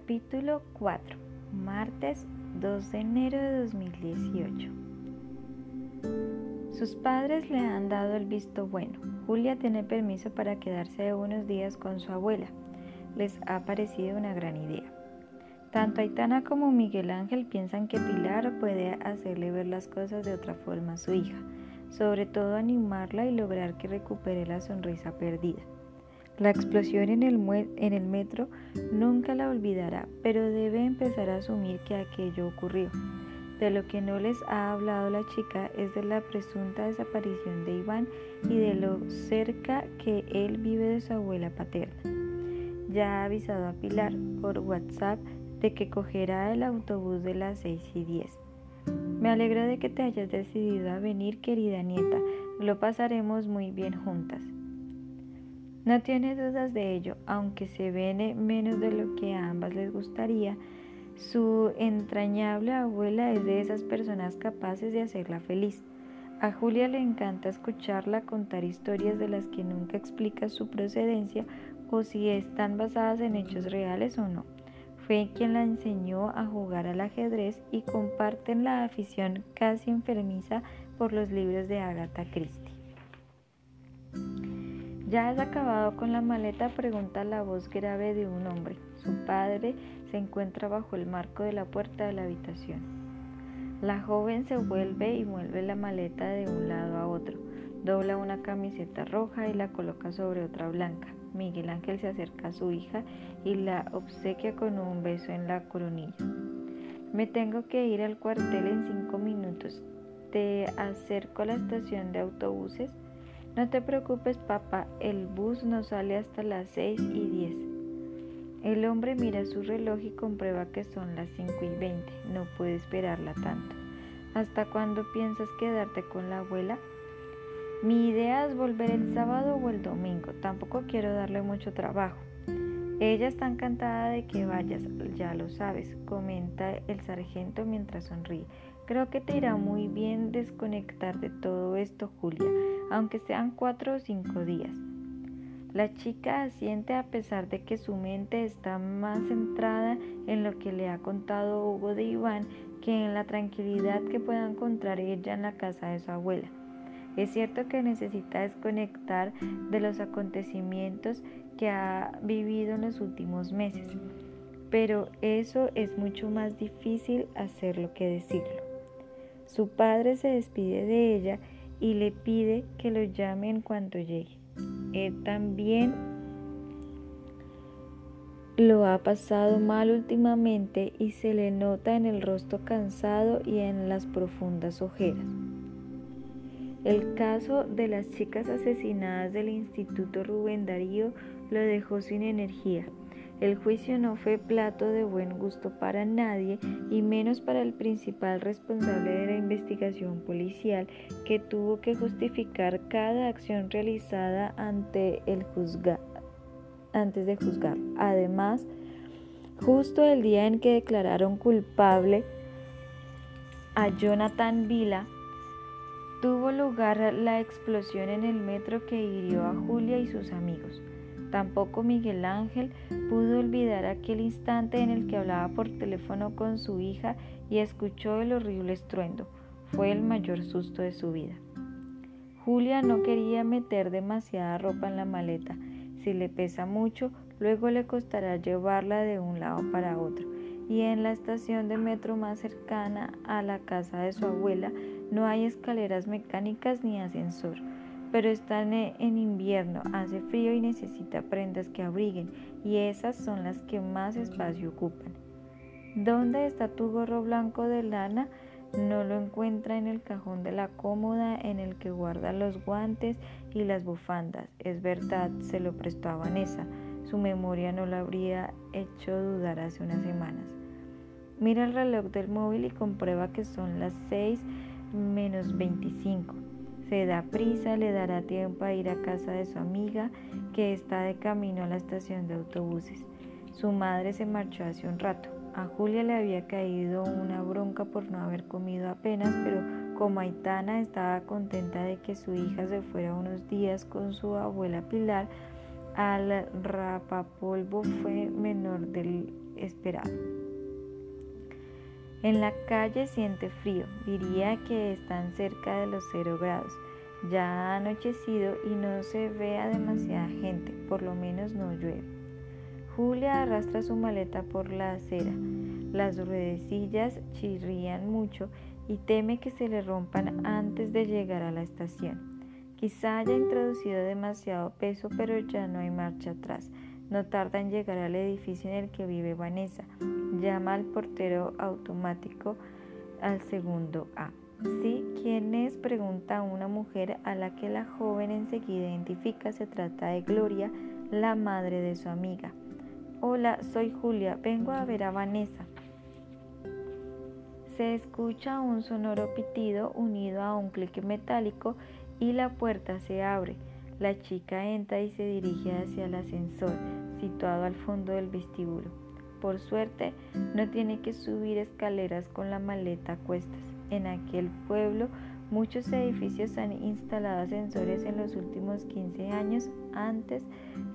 Capítulo 4. Martes 2 de enero de 2018. Sus padres le han dado el visto bueno. Julia tiene permiso para quedarse unos días con su abuela. Les ha parecido una gran idea. Tanto Aitana como Miguel Ángel piensan que Pilar puede hacerle ver las cosas de otra forma a su hija, sobre todo animarla y lograr que recupere la sonrisa perdida. La explosión en el, metro nunca la olvidará, pero debe empezar a asumir que aquello ocurrió. De lo que no les ha hablado la chica es de la presunta desaparición de Iván y de lo cerca que él vive de su abuela paterna. Ya ha avisado a Pilar por WhatsApp de que cogerá el autobús de las 6 y 10. Me alegro de que te hayas decidido a venir, querida nieta. Lo pasaremos muy bien juntas. No tiene dudas de ello, aunque se vene menos de lo que a ambas les gustaría. Su entrañable abuela es de esas personas capaces de hacerla feliz. A Julia le encanta escucharla contar historias de las que nunca explica su procedencia o si están basadas en hechos reales o no. Fue quien la enseñó a jugar al ajedrez y comparten la afición casi enfermiza por los libros de Agatha Christie. ¿Ya has acabado con la maleta? pregunta la voz grave de un hombre. Su padre se encuentra bajo el marco de la puerta de la habitación. La joven se vuelve y mueve la maleta de un lado a otro. Dobla una camiseta roja y la coloca sobre otra blanca. Miguel Ángel se acerca a su hija y la obsequia con un beso en la coronilla. Me tengo que ir al cuartel en cinco minutos. Te acerco a la estación de autobuses. No te preocupes, papá, el bus no sale hasta las 6 y 10. El hombre mira su reloj y comprueba que son las 5 y 20. No puede esperarla tanto. ¿Hasta cuándo piensas quedarte con la abuela? Mi idea es volver el sábado o el domingo. Tampoco quiero darle mucho trabajo. Ella está encantada de que vayas, ya lo sabes, comenta el sargento mientras sonríe. Creo que te irá muy bien desconectar de todo esto, Julia aunque sean cuatro o cinco días. La chica asiente a pesar de que su mente está más centrada en lo que le ha contado Hugo de Iván que en la tranquilidad que pueda encontrar ella en la casa de su abuela. Es cierto que necesita desconectar de los acontecimientos que ha vivido en los últimos meses, pero eso es mucho más difícil hacerlo que decirlo. Su padre se despide de ella y le pide que lo llame en cuanto llegue. Él también lo ha pasado mal últimamente y se le nota en el rostro cansado y en las profundas ojeras. El caso de las chicas asesinadas del Instituto Rubén Darío lo dejó sin energía. El juicio no fue plato de buen gusto para nadie y menos para el principal responsable de la investigación policial que tuvo que justificar cada acción realizada ante el antes de juzgar. Además, justo el día en que declararon culpable a Jonathan Vila, tuvo lugar la explosión en el metro que hirió a Julia y sus amigos. Tampoco Miguel Ángel pudo olvidar aquel instante en el que hablaba por teléfono con su hija y escuchó el horrible estruendo. Fue el mayor susto de su vida. Julia no quería meter demasiada ropa en la maleta. Si le pesa mucho, luego le costará llevarla de un lado para otro. Y en la estación de metro más cercana a la casa de su abuela no hay escaleras mecánicas ni ascensor pero están en invierno, hace frío y necesita prendas que abriguen, y esas son las que más espacio ocupan. ¿Dónde está tu gorro blanco de lana? No lo encuentra en el cajón de la cómoda en el que guarda los guantes y las bufandas. Es verdad, se lo prestó a Vanessa. Su memoria no lo habría hecho dudar hace unas semanas. Mira el reloj del móvil y comprueba que son las 6 menos 25. Se da prisa, le dará tiempo a ir a casa de su amiga que está de camino a la estación de autobuses. Su madre se marchó hace un rato. A Julia le había caído una bronca por no haber comido apenas, pero como Aitana estaba contenta de que su hija se fuera unos días con su abuela Pilar, al rapapolvo fue menor del esperado. En la calle siente frío, diría que están cerca de los cero grados. Ya ha anochecido y no se ve a demasiada gente, por lo menos no llueve. Julia arrastra su maleta por la acera. Las ruedecillas chirrían mucho y teme que se le rompan antes de llegar a la estación. Quizá haya introducido demasiado peso, pero ya no hay marcha atrás. No tarda en llegar al edificio en el que vive Vanessa. Llama al portero automático al segundo A. Sí, ¿quién es? pregunta una mujer a la que la joven enseguida identifica. Se trata de Gloria, la madre de su amiga. Hola, soy Julia, vengo a ver a Vanessa. Se escucha un sonoro pitido unido a un clic metálico y la puerta se abre. La chica entra y se dirige hacia el ascensor, situado al fondo del vestíbulo. Por suerte, no tiene que subir escaleras con la maleta a cuestas. En aquel pueblo, muchos edificios han instalado ascensores en los últimos 15 años. Antes,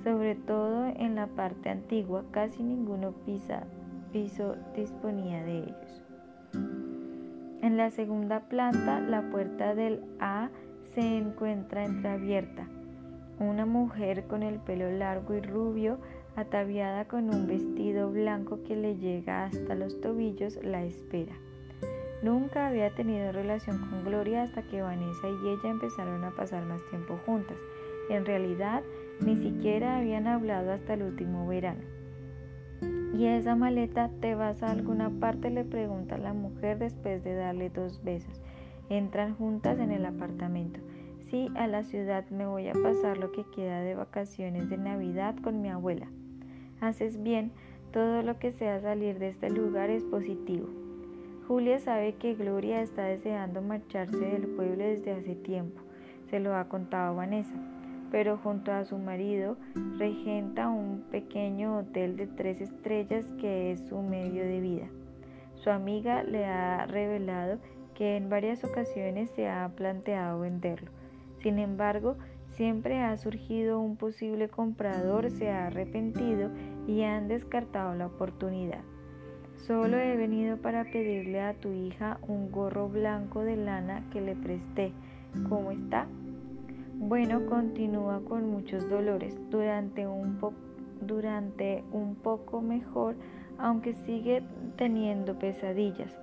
sobre todo en la parte antigua, casi ninguno piso disponía de ellos. En la segunda planta, la puerta del A se encuentra entreabierta. Una mujer con el pelo largo y rubio, ataviada con un vestido blanco que le llega hasta los tobillos, la espera. Nunca había tenido relación con Gloria hasta que Vanessa y ella empezaron a pasar más tiempo juntas. En realidad, ni siquiera habían hablado hasta el último verano. ¿Y esa maleta te vas a alguna parte? le pregunta la mujer después de darle dos besos. Entran juntas en el apartamento. Sí, a la ciudad me voy a pasar lo que queda de vacaciones de Navidad con mi abuela. Haces bien, todo lo que sea salir de este lugar es positivo. Julia sabe que Gloria está deseando marcharse del pueblo desde hace tiempo, se lo ha contado Vanessa, pero junto a su marido regenta un pequeño hotel de tres estrellas que es su medio de vida. Su amiga le ha revelado que en varias ocasiones se ha planteado venderlo sin embargo, siempre ha surgido un posible comprador, se ha arrepentido y han descartado la oportunidad. Solo he venido para pedirle a tu hija un gorro blanco de lana que le presté. ¿Cómo está? Bueno, continúa con muchos dolores durante un, durante un poco mejor, aunque sigue teniendo pesadillas.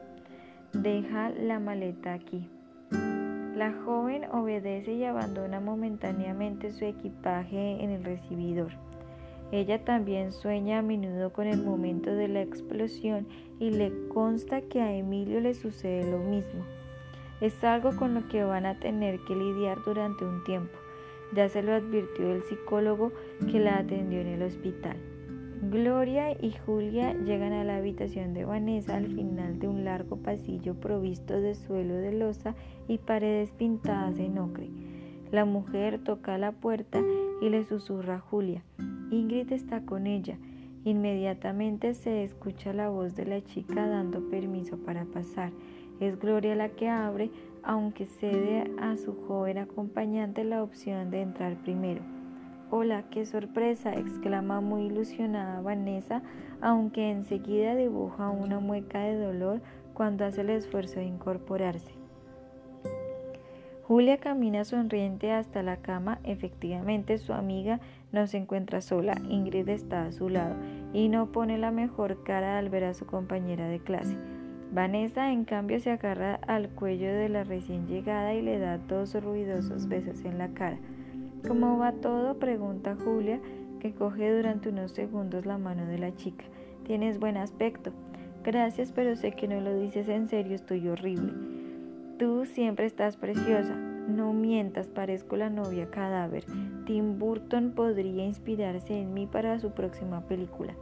Deja la maleta aquí. La joven obedece y abandona momentáneamente su equipaje en el recibidor. Ella también sueña a menudo con el momento de la explosión y le consta que a Emilio le sucede lo mismo. Es algo con lo que van a tener que lidiar durante un tiempo. Ya se lo advirtió el psicólogo que la atendió en el hospital. Gloria y Julia llegan a la habitación de Vanessa al final de un largo pasillo provisto de suelo de losa y paredes pintadas en ocre. La mujer toca la puerta y le susurra a Julia. Ingrid está con ella. Inmediatamente se escucha la voz de la chica dando permiso para pasar. Es Gloria la que abre, aunque cede a su joven acompañante la opción de entrar primero. Hola, qué sorpresa, exclama muy ilusionada Vanessa, aunque enseguida dibuja una mueca de dolor cuando hace el esfuerzo de incorporarse. Julia camina sonriente hasta la cama. Efectivamente, su amiga no se encuentra sola. Ingrid está a su lado y no pone la mejor cara al ver a su compañera de clase. Vanessa, en cambio, se agarra al cuello de la recién llegada y le da dos ruidosos besos en la cara. ¿Cómo va todo? pregunta Julia, que coge durante unos segundos la mano de la chica. Tienes buen aspecto. Gracias, pero sé que no lo dices en serio, estoy horrible. Tú siempre estás preciosa. No mientas, parezco la novia cadáver. Tim Burton podría inspirarse en mí para su próxima película.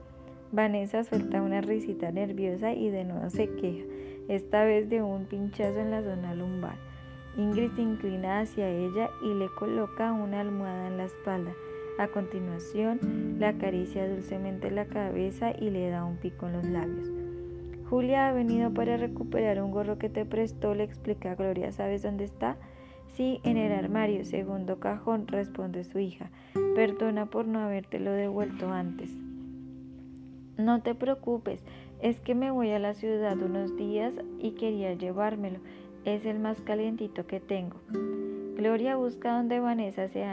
Vanessa suelta una risita nerviosa y de nuevo se queja, esta vez de un pinchazo en la zona lumbar. Ingrid se inclina hacia ella y le coloca una almohada en la espalda. A continuación, le acaricia dulcemente la cabeza y le da un pico en los labios. Julia ha venido para recuperar un gorro que te prestó, le explica Gloria. ¿Sabes dónde está? Sí, en el armario, segundo cajón, responde su hija. Perdona por no habértelo devuelto antes. No te preocupes, es que me voy a la ciudad unos días y quería llevármelo. Es el más calientito que tengo. Gloria busca donde Vanessa se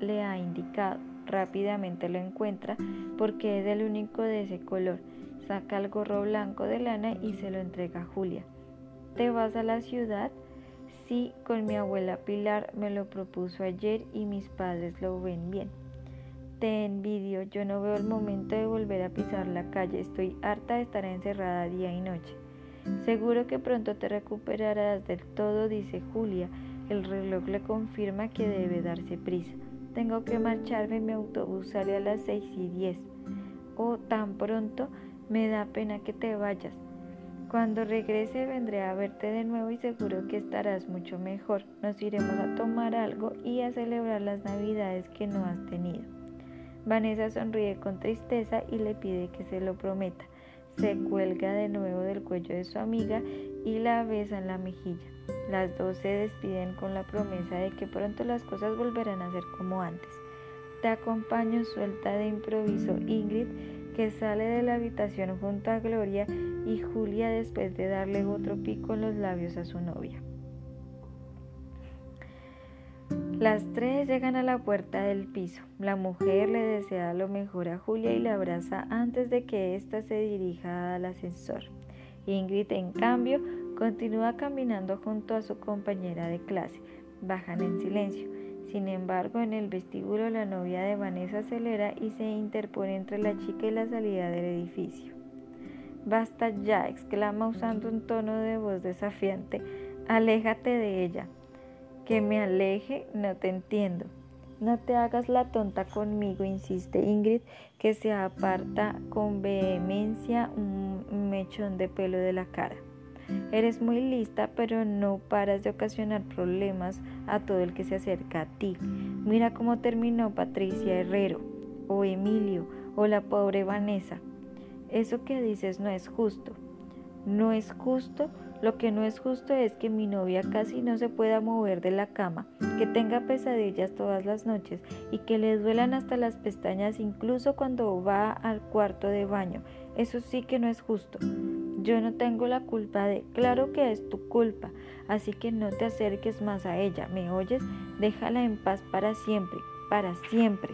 le ha indicado. Rápidamente lo encuentra porque es el único de ese color. Saca el gorro blanco de lana y se lo entrega a Julia. ¿Te vas a la ciudad? Sí, con mi abuela Pilar me lo propuso ayer y mis padres lo ven bien. Te envidio, yo no veo el momento de volver a pisar la calle, estoy harta de estar encerrada día y noche. Seguro que pronto te recuperarás del todo, dice Julia. El reloj le confirma que debe darse prisa. Tengo que marcharme, mi autobús sale a las seis y diez. Oh, tan pronto, me da pena que te vayas. Cuando regrese vendré a verte de nuevo y seguro que estarás mucho mejor. Nos iremos a tomar algo y a celebrar las navidades que no has tenido. Vanessa sonríe con tristeza y le pide que se lo prometa. Se cuelga de nuevo del cuello de su amiga y la besa en la mejilla. Las dos se despiden con la promesa de que pronto las cosas volverán a ser como antes. Te acompaño suelta de improviso Ingrid que sale de la habitación junto a Gloria y Julia después de darle otro pico en los labios a su novia. Las tres llegan a la puerta del piso. La mujer le desea lo mejor a Julia y la abraza antes de que ésta se dirija al ascensor. Ingrid, en cambio, continúa caminando junto a su compañera de clase. Bajan en silencio. Sin embargo, en el vestíbulo la novia de Vanessa acelera y se interpone entre la chica y la salida del edificio. Basta ya, exclama usando un tono de voz desafiante. Aléjate de ella. Que me aleje, no te entiendo. No te hagas la tonta conmigo, insiste Ingrid, que se aparta con vehemencia un mechón de pelo de la cara. Eres muy lista, pero no paras de ocasionar problemas a todo el que se acerca a ti. Mira cómo terminó Patricia Herrero, o Emilio, o la pobre Vanessa. Eso que dices no es justo. No es justo. Lo que no es justo es que mi novia casi no se pueda mover de la cama, que tenga pesadillas todas las noches y que le duelan hasta las pestañas incluso cuando va al cuarto de baño. Eso sí que no es justo. Yo no tengo la culpa de, claro que es tu culpa, así que no te acerques más a ella, ¿me oyes? Déjala en paz para siempre, para siempre.